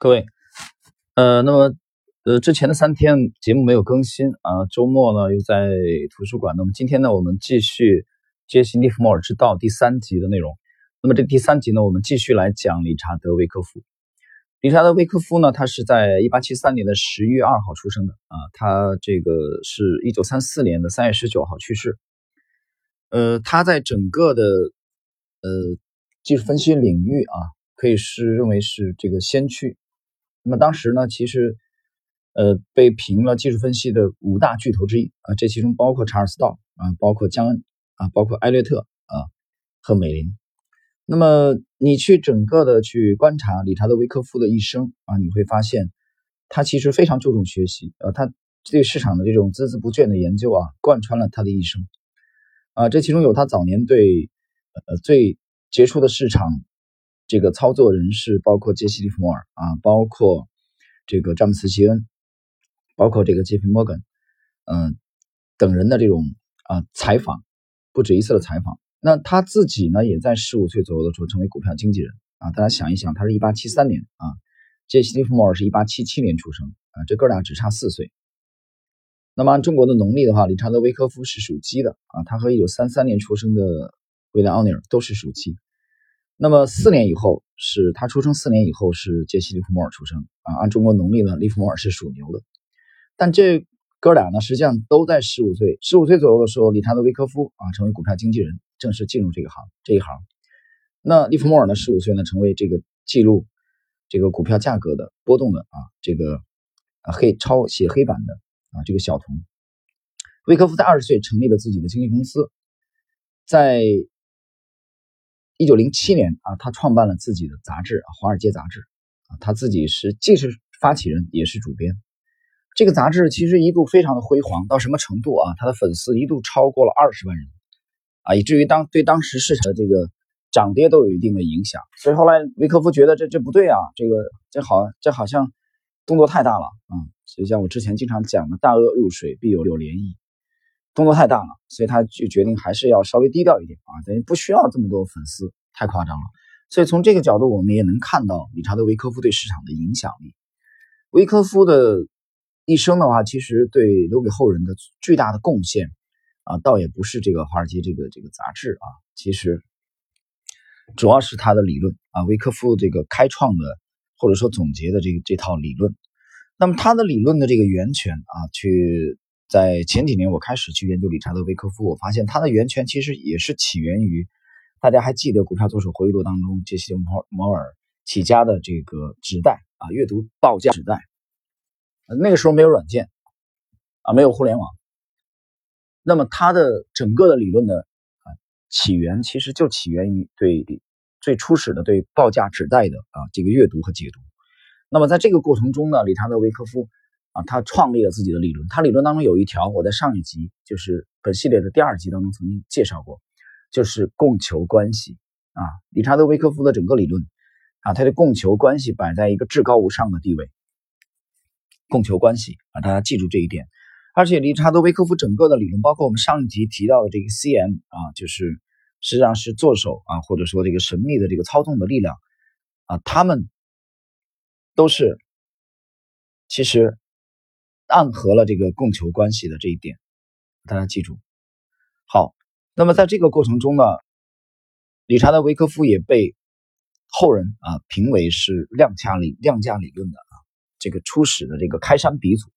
各位，呃，那么呃，之前的三天节目没有更新啊，周末呢又在图书馆。那么今天呢，我们继续《杰西·利弗莫尔之道》第三集的内容。那么这第三集呢，我们继续来讲理查德·维科夫。理查德·维科夫呢，他是在一八七三年的十月二号出生的啊，他这个是一九三四年的三月十九号去世。呃，他在整个的呃技术分析领域啊，可以是认为是这个先驱。那么当时呢，其实，呃，被评了技术分析的五大巨头之一啊，这其中包括查尔斯道啊，包括江恩啊，包括艾略特啊和美林。那么你去整个的去观察理查德·维科夫的一生啊，你会发现他其实非常注重学习啊，他对市场的这种孜孜不倦的研究啊，贯穿了他的一生啊。这其中有他早年对呃最杰出的市场。这个操作人士包括杰西·利弗莫尔啊，包括这个詹姆斯·齐恩，包括这个杰皮·摩根，嗯，等人的这种啊采访，不止一次的采访。那他自己呢，也在十五岁左右的时候成为股票经纪人啊。大家想一想，他是一八七三年啊，杰西·利弗莫尔是一八七七年出生啊，这哥俩只差四岁。那么按中国的农历的话，理查德·维科夫是属鸡的啊，他和一九三三年出生的威廉·奥尼尔都是属鸡。那么四年以后是他出生，四年以后是杰西·利弗莫尔出生啊。按中国农历呢，利弗莫尔是属牛的。但这哥俩呢，实际上都在十五岁，十五岁左右的时候，理查德·维科夫啊成为股票经纪人，正式进入这个行这一行。那利弗莫尔呢，十五岁呢成为这个记录这个股票价格的波动的啊这个黑抄写黑板的啊这个小童。维科夫在二十岁成立了自己的经纪公司，在。一九零七年啊，他创办了自己的杂志《华尔街杂志》啊，他自己是既是发起人也是主编。这个杂志其实一度非常的辉煌，到什么程度啊？他的粉丝一度超过了二十万人啊，以至于当对当时市场的这个涨跌都有一定的影响。所以后来维克夫觉得这这不对啊，这个这好这好像动作太大了啊，就像我之前经常讲的“大鳄入水必有有涟漪”。动作太大了，所以他就决定还是要稍微低调一点啊，等于不需要这么多粉丝，太夸张了。所以从这个角度，我们也能看到理查德·维科夫对市场的影响力。维科夫的一生的话，其实对留给后人的巨大的贡献啊，倒也不是这个华尔街这个这个杂志啊，其实主要是他的理论啊，维科夫这个开创的或者说总结的这个这套理论。那么他的理论的这个源泉啊，去。在前几年，我开始去研究理查德·维科夫，我发现他的源泉其实也是起源于大家还记得《股票作手回忆录》当中杰西·摩摩尔起家的这个纸袋啊，阅读报价纸袋。那个时候没有软件啊，没有互联网，那么他的整个的理论的啊起源其实就起源于对最初始的对报价纸袋的啊这个阅读和解读。那么在这个过程中呢，理查德·维科夫。他创立了自己的理论。他理论当中有一条，我在上一集，就是本系列的第二集当中曾经介绍过，就是供求关系。啊，理查德·维克夫的整个理论，啊，他的供求关系摆在一个至高无上的地位。供求关系啊，大家记住这一点。而且，理查德·维克夫整个的理论，包括我们上一集提到的这个 CM 啊，就是实际上是做手啊，或者说这个神秘的这个操纵的力量啊，他们都是其实。暗合了这个供求关系的这一点，大家记住。好，那么在这个过程中呢，理查德·维科夫也被后人啊评为是量价理量价理论的啊这个初始的这个开山鼻祖。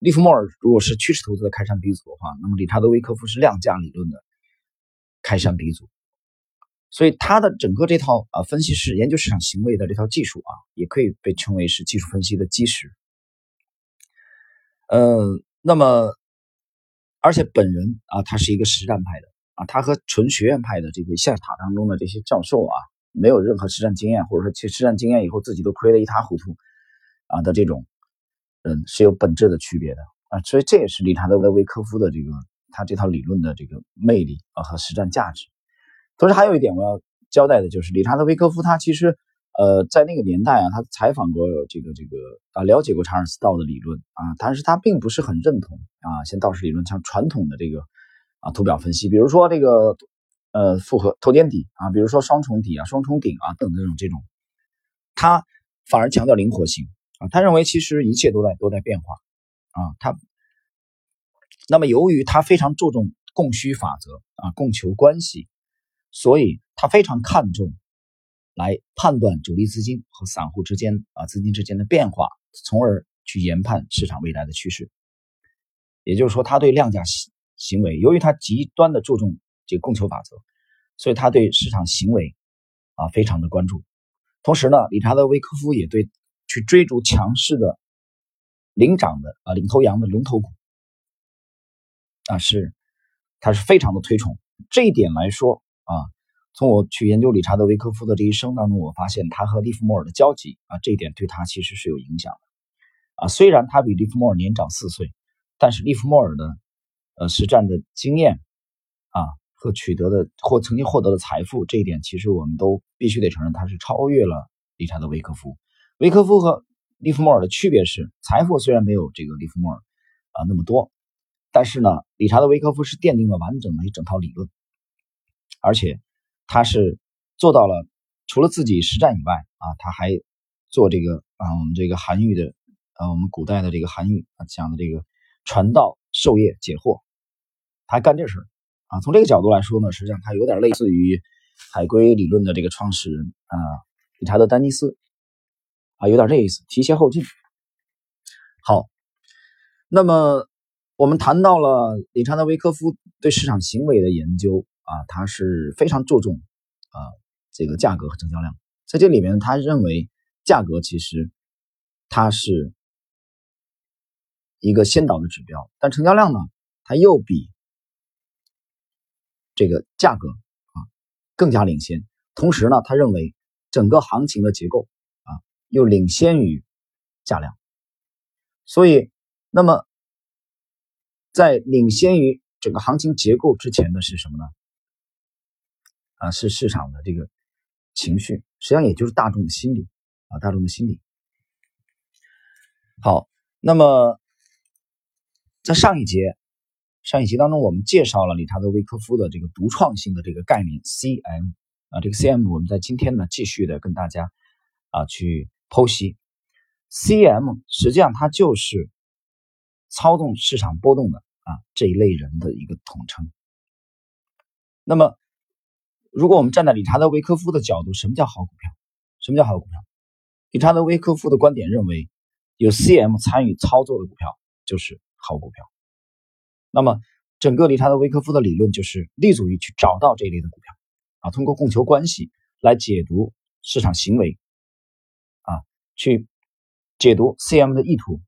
利弗莫尔如果是趋势投资的开山鼻祖的话，那么理查德·维科夫是量价理论的开山鼻祖。所以他的整个这套啊分析师研究市场行为的这套技术啊，也可以被称为是技术分析的基石。嗯，那么，而且本人啊，他是一个实战派的啊，他和纯学院派的这个象塔当中的这些教授啊，没有任何实战经验，或者说去实战经验以后自己都亏得一塌糊涂啊的这种，嗯，是有本质的区别的啊，所以这也是理查德·维科夫的这个他这套理论的这个魅力啊和实战价值。同时还有一点我要交代的就是，理查德·维科夫他其实。呃，在那个年代啊，他采访过这个这个啊，了解过查尔斯道的理论啊，但是他并不是很认同啊，像道氏理论像传统的这个啊图表分析，比如说这个呃复合头肩底啊，比如说双重底啊、双重顶啊等这种这种，他反而强调灵活性啊。他认为其实一切都在都在变化啊。他那么由于他非常注重供需法则啊，供求关系，所以他非常看重来判断主力资金和散户之间啊资金之间的变化，从而去研判市场未来的趋势。也就是说，他对量价行行为，由于他极端的注重这个供求法则，所以他对市场行为啊非常的关注。同时呢，理查德·维科夫也对去追逐强势的领涨的啊领头羊的龙头股啊是他是非常的推崇。这一点来说啊，从我去研究理查德·维科夫的这一生当中，我发现他和利弗莫尔的交集啊，这一点对他其实是有影响的啊。虽然他比利弗莫尔年长四岁。但是利弗莫尔的，呃，实战的经验啊和取得的或曾经获得的财富，这一点其实我们都必须得承认，他是超越了理查德·维克夫。维克夫和利弗莫尔的区别是，财富虽然没有这个利弗莫尔啊那么多，但是呢，理查德·维克夫是奠定了完整的一整套理论，而且他是做到了，除了自己实战以外啊，他还做这个啊我们这个韩愈的啊我们古代的这个韩愈啊讲的这个。传道授业解惑，他还干这事儿啊！从这个角度来说呢，实际上他有点类似于海归理论的这个创始人啊，理查德·丹尼斯啊，有点这意思，提携后进。好，那么我们谈到了理查德·维科夫对市场行为的研究啊，他是非常注重啊这个价格和成交量，在这里面他认为价格其实它是。一个先导的指标，但成交量呢，它又比这个价格啊更加领先。同时呢，他认为整个行情的结构啊又领先于价量。所以，那么在领先于整个行情结构之前的是什么呢？啊，是市场的这个情绪，实际上也就是大众的心理啊，大众的心理。好，那么。在上一节，上一集当中，我们介绍了理查德·维科夫的这个独创性的这个概念 CM 啊，这个 CM 我们在今天呢继续的跟大家啊去剖析 CM，实际上它就是操纵市场波动的啊这一类人的一个统称。那么，如果我们站在理查德·维科夫的角度，什么叫好股票？什么叫好股票？理查德·维科夫的观点认为，有 CM 参与操作的股票就是。好股票，那么整个理查德·维科夫的理论就是立足于去找到这一类的股票啊，通过供求关系来解读市场行为啊，去解读 CM 的意图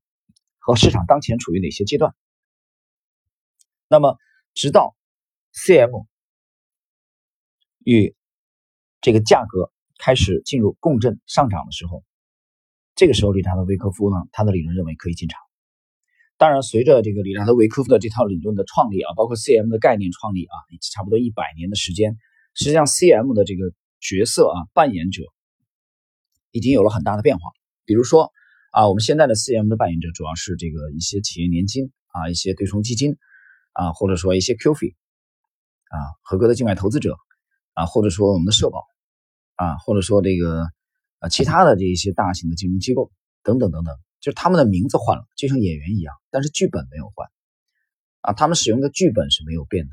和市场当前处于哪些阶段。那么，直到 CM 与这个价格开始进入共振上涨的时候，这个时候理查德·维科夫呢，他的理论认为可以进场。当然，随着这个理查德·维科夫的这套理论的创立啊，包括 CM 的概念创立啊，差不多一百年的时间，实际上 CM 的这个角色啊，扮演者已经有了很大的变化。比如说啊，我们现在的 CM 的扮演者主要是这个一些企业年金啊，一些对冲基金啊，或者说一些 QF 啊，合格的境外投资者啊，或者说我们的社保啊，或者说这个啊其他的这一些大型的金融机构等等等等。就是他们的名字换了，就像演员一样，但是剧本没有换，啊，他们使用的剧本是没有变的。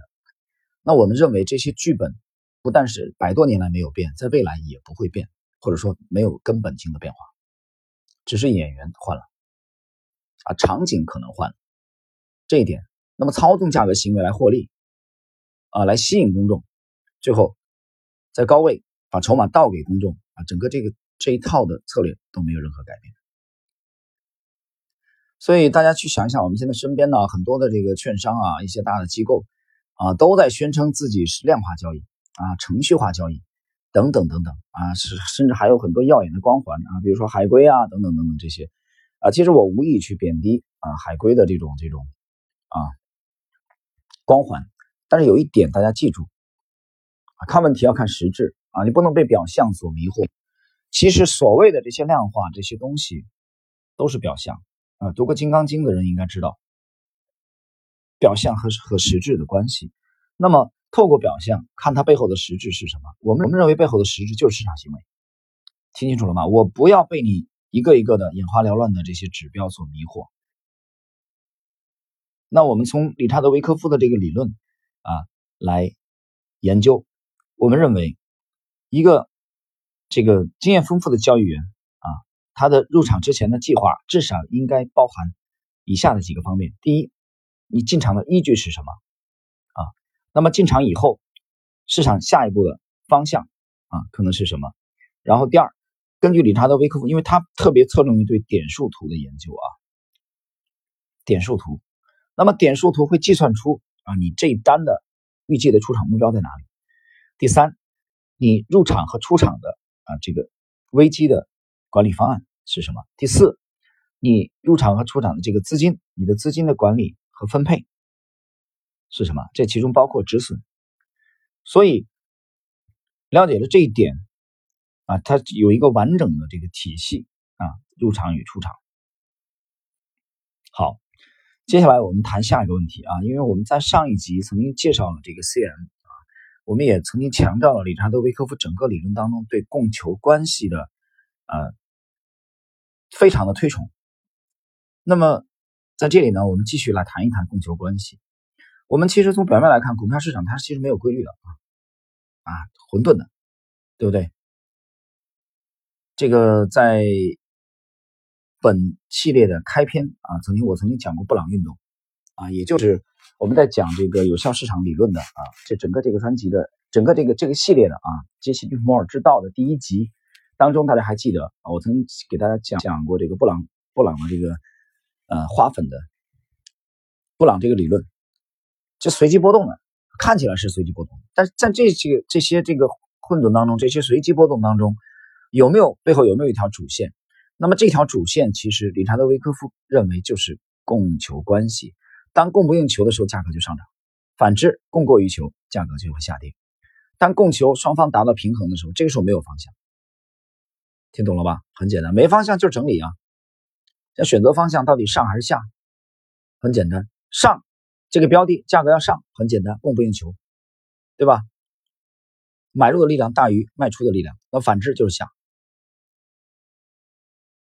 那我们认为这些剧本不但是百多年来没有变，在未来也不会变，或者说没有根本性的变化，只是演员换了，啊，场景可能换了，这一点。那么操纵价格行为来获利，啊，来吸引公众，最后在高位把筹码倒给公众，啊，整个这个这一套的策略都没有任何改变。所以大家去想一想，我们现在身边呢很多的这个券商啊，一些大的机构啊，都在宣称自己是量化交易啊、程序化交易等等等等啊，是甚至还有很多耀眼的光环啊，比如说海归啊等等等等这些啊。其实我无意去贬低啊海归的这种这种啊光环，但是有一点大家记住看问题要看实质啊，你不能被表象所迷惑。其实所谓的这些量化这些东西都是表象。啊，读过《金刚经》的人应该知道，表象和和实质的关系。那么，透过表象看它背后的实质是什么？我们我们认为背后的实质就是市场行为。听清楚了吗？我不要被你一个一个的眼花缭乱的这些指标所迷惑。那我们从理查德维科夫的这个理论啊来研究，我们认为一个这个经验丰富的交易员啊，他的入场之前的计划至少应该包含以下的几个方面：第一，你进场的依据是什么啊？那么进场以后，市场下一步的方向啊可能是什么？然后第二，根据理查德威克夫，因为他特别侧重于对点数图的研究啊，点数图。那么点数图会计算出啊，你这一单的预计的出场目标在哪里？第三，你入场和出场的啊这个危机的管理方案是什么？第四，你入场和出场的这个资金，你的资金的管理和分配是什么？这其中包括止损。所以了解了这一点啊，它有一个完整的这个体系啊，入场与出场。好。接下来我们谈下一个问题啊，因为我们在上一集曾经介绍了这个 CM，我们也曾经强调了理查德维科夫整个理论当中对供求关系的呃非常的推崇。那么在这里呢，我们继续来谈一谈供求关系。我们其实从表面来看，股票市场它其实没有规律的啊啊混沌的，对不对？这个在。本系列的开篇啊，曾经我曾经讲过布朗运动啊，也就是我们在讲这个有效市场理论的啊，这整个这个专辑的整个这个这个系列的啊，杰西·利弗摩尔之道的第一集当中，大家还记得？我曾经给大家讲讲过这个布朗布朗的这个呃花粉的布朗这个理论，就随机波动的，看起来是随机波动，但是在这些这些这个混沌当中，这些随机波动当中，有没有背后有没有一条主线？那么这条主线其实，理查德维科夫认为就是供求关系。当供不应求的时候，价格就上涨；反之，供过于求，价格就会下跌。当供求双方达到平衡的时候，这个时候没有方向。听懂了吧？很简单，没方向就整理啊。要选择方向，到底上还是下？很简单，上这个标的价格要上，很简单，供不应求，对吧？买入的力量大于卖出的力量，那反之就是下。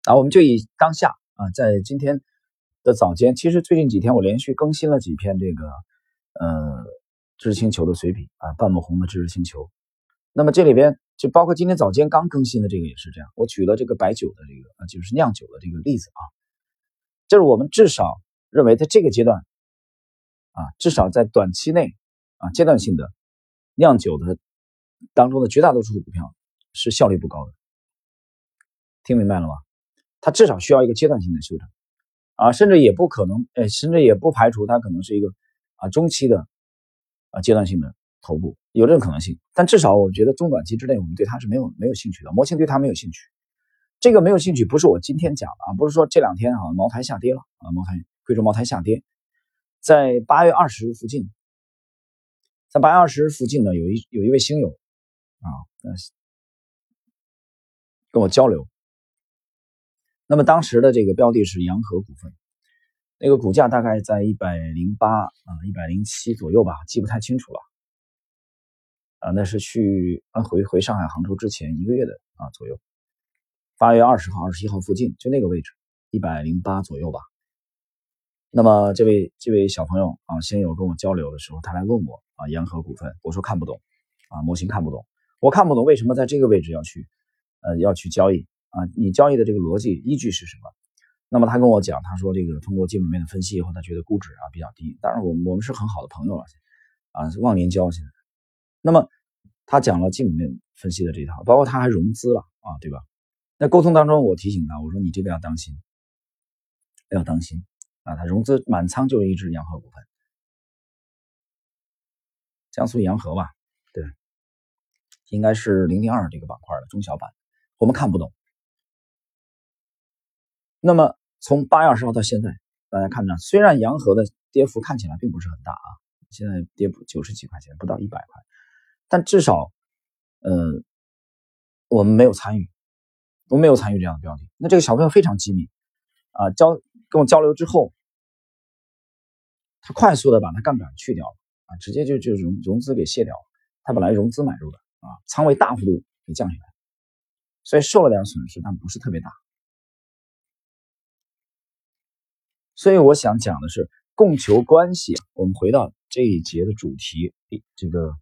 啊，我们就以当下啊，在今天的早间，其实最近几天我连续更新了几篇这个呃知识星球的随笔啊，半亩红的知识星球。那么这里边就包括今天早间刚更新的这个也是这样，我举了这个白酒的这个啊，就是酿酒的这个例子啊，就是我们至少认为在这个阶段啊，至少在短期内啊，阶段性的酿酒的当中的绝大多数股票是效率不高的，听明白了吗？它至少需要一个阶段性的修正，啊，甚至也不可能，呃，甚至也不排除它可能是一个啊中期的啊阶段性的头部，有这种可能性。但至少我觉得中短期之内，我们对它是没有没有兴趣的。模型对它没有兴趣，这个没有兴趣不是我今天讲的啊，不是说这两天啊茅台下跌了啊，茅台贵州茅台下跌，在八月二十日附近，在八月二十日附近呢，有一有一位星友啊，跟我交流。那么当时的这个标的是洋河股份，那个股价大概在一百零八啊一百零七左右吧，记不太清楚了。啊，那是去啊回回上海杭州之前一个月的啊左右，八月二十号、二十一号附近就那个位置，一百零八左右吧。那么这位这位小朋友啊，先有跟我交流的时候，他来问我啊洋河股份，我说看不懂啊模型看不懂，我看不懂为什么在这个位置要去呃要去交易。啊，你交易的这个逻辑依据是什么？那么他跟我讲，他说这个通过基本面的分析以后，他觉得估值啊比较低。当然，我们我们是很好的朋友了，啊，忘年交现在。那么他讲了基本面分析的这一套，包括他还融资了啊，对吧？那沟通当中，我提醒他，我说你这个要当心，要当心啊！他融资满仓就是一只洋河股份，江苏洋河吧？对，应该是零零二这个板块的中小板，我们看不懂。那么从八月二十号到现在，大家看着，虽然洋河的跌幅看起来并不是很大啊，现在跌幅九十几块钱，不到一百块，但至少，呃，我们没有参与，我没有参与这样的标的。那这个小朋友非常机敏啊，交跟我交流之后，他快速的把他杠杆去掉了啊，直接就就融融资给卸掉了。他本来融资买入的啊，仓位大幅度给降下来，所以受了点损失，但不是特别大。所以我想讲的是供求关系。我们回到这一节的主题，这个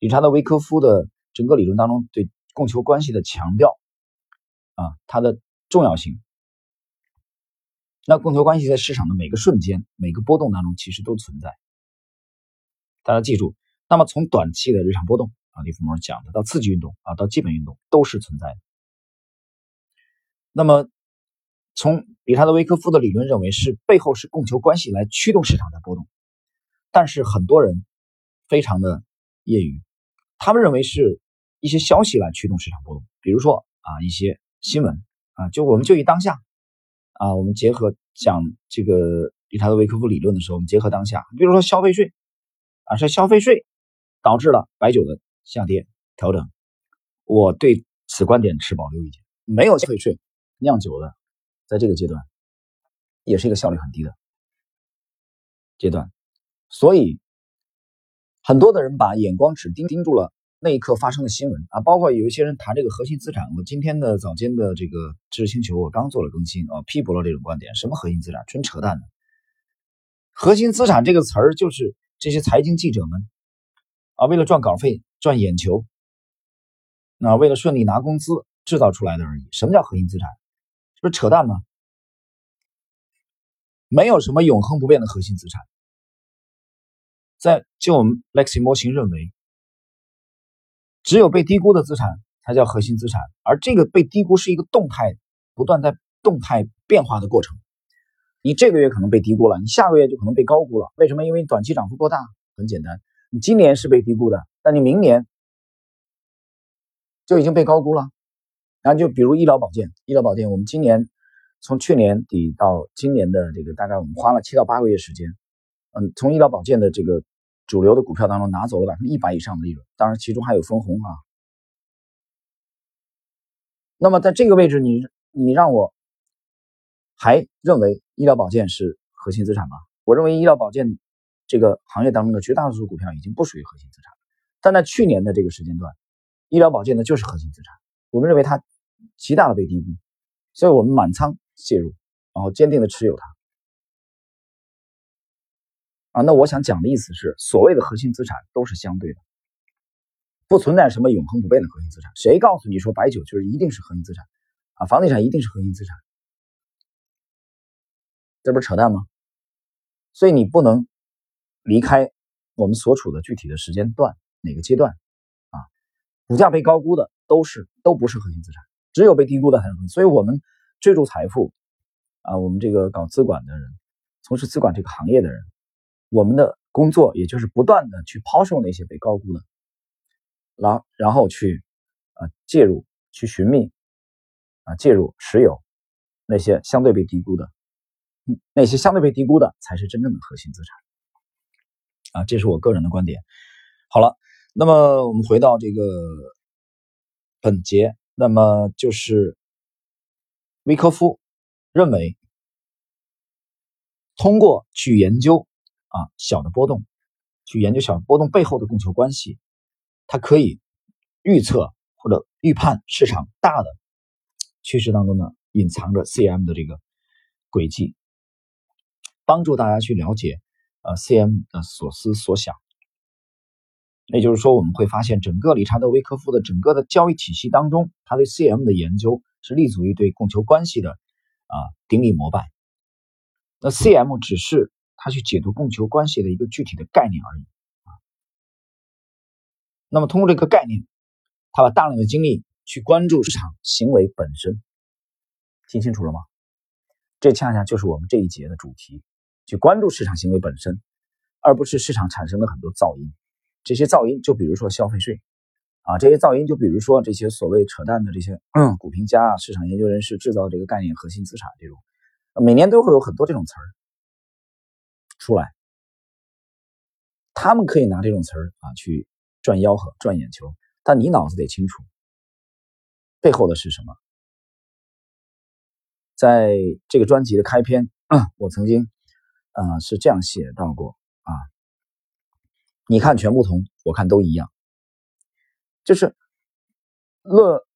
理查德·维科夫的整个理论当中对供求关系的强调啊，它的重要性。那供求关系在市场的每个瞬间、每个波动当中其实都存在。大家记住，那么从短期的日常波动啊，利弗莫尔讲的到刺激运动啊，到基本运动都是存在的。那么从理查德·维科夫的理论认为是背后是供求关系来驱动市场的波动，但是很多人非常的业余，他们认为是一些消息来驱动市场波动，比如说啊一些新闻啊，就我们就以当下。啊，我们结合讲这个理查德维科夫理论的时候，我们结合当下，比如说消费税，啊，是消费税导致了白酒的下跌调整，我对此观点持保留意见。没有消费税，酿酒的在这个阶段也是一个效率很低的阶段，所以很多的人把眼光只盯盯住了。那一刻发生的新闻啊，包括有一些人谈这个核心资产。我今天的早间的这个知识星球，我刚做了更新啊，批驳了这种观点。什么核心资产？纯扯淡的。核心资产这个词儿，就是这些财经记者们啊，为了赚稿费、赚眼球，那为了顺利拿工资制造出来的而已。什么叫核心资产？不是扯淡吗？没有什么永恒不变的核心资产。在就我们 Lexi 模型认为。只有被低估的资产才叫核心资产，而这个被低估是一个动态、不断在动态变化的过程。你这个月可能被低估了，你下个月就可能被高估了。为什么？因为短期涨幅过大。很简单，你今年是被低估的，但你明年就已经被高估了。然后就比如医疗保健，医疗保健，我们今年从去年底到今年的这个大概我们花了七到八个月时间，嗯，从医疗保健的这个。主流的股票当中拿走了百分之一百以上的利润，当然其中还有分红啊。那么在这个位置，你你让我还认为医疗保健是核心资产吗？我认为医疗保健这个行业当中的绝大多数股票已经不属于核心资产，但在去年的这个时间段，医疗保健呢就是核心资产。我们认为它极大的被低估，所以我们满仓介入，然后坚定的持有它。啊，那我想讲的意思是，所谓的核心资产都是相对的，不存在什么永恒不变的核心资产。谁告诉你说白酒就是一定是核心资产？啊，房地产一定是核心资产？这不是扯淡吗？所以你不能离开我们所处的具体的时间段哪个阶段啊？股价被高估的都是都不是核心资产，只有被低估的才是。所以我们追逐财富啊，我们这个搞资管的人，从事资管这个行业的人。我们的工作也就是不断的去抛售那些被高估的，然然后去啊介入去寻觅啊介入持有那些相对被低估的，那些相对被低估的才是真正的核心资产啊，这是我个人的观点。好了，那么我们回到这个本节，那么就是维科夫认为通过去研究。啊，小的波动，去研究小波动背后的供求关系，它可以预测或者预判市场大的趋势当中呢隐藏着 CM 的这个轨迹，帮助大家去了解呃 CM 的所思所想。也就是说，我们会发现整个理查德维科夫的整个的交易体系当中，他对 CM 的研究是立足于对供求关系的啊顶礼膜拜。那 CM 只是。他去解读供求关系的一个具体的概念而已啊。那么通过这个概念，他把大量的精力去关注市场行为本身，听清楚了吗？这恰恰就是我们这一节的主题，去关注市场行为本身，而不是市场产生的很多噪音。这些噪音就比如说消费税啊，这些噪音就比如说这些所谓扯淡的这些嗯股评家啊、市场研究人士制造这个概念核心资产这种，每年都会有很多这种词儿。出来，他们可以拿这种词儿啊去赚吆喝、赚眼球，但你脑子得清楚，背后的是什么。在这个专辑的开篇，嗯我曾经啊是这样写到过啊，你看全不同，我看都一样，就是乐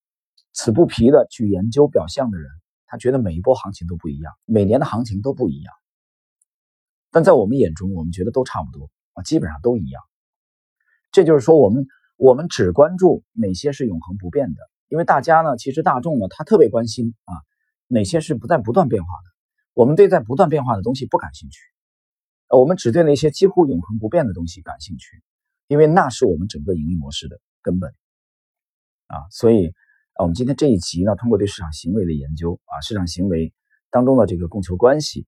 此不疲的去研究表象的人，他觉得每一波行情都不一样，每年的行情都不一样。但在我们眼中，我们觉得都差不多啊，基本上都一样。这就是说，我们我们只关注哪些是永恒不变的，因为大家呢，其实大众呢，他特别关心啊，哪些是不在不断变化的。我们对在不断变化的东西不感兴趣，我们只对那些几乎永恒不变的东西感兴趣，因为那是我们整个盈利模式的根本啊。所以啊，我们今天这一集呢，通过对市场行为的研究啊，市场行为当中的这个供求关系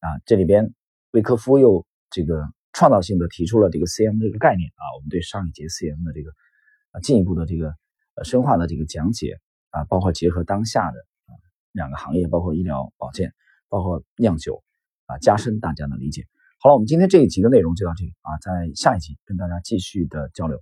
啊，这里边魏科夫又这个创造性的提出了这个 CM 这个概念啊，我们对上一节 CM 的这个啊进一步的这个呃深化的这个讲解啊，包括结合当下的啊两个行业，包括医疗保健。包括酿酒啊，加深大家的理解。好了，我们今天这一集的内容就到这里啊，在下一集跟大家继续的交流。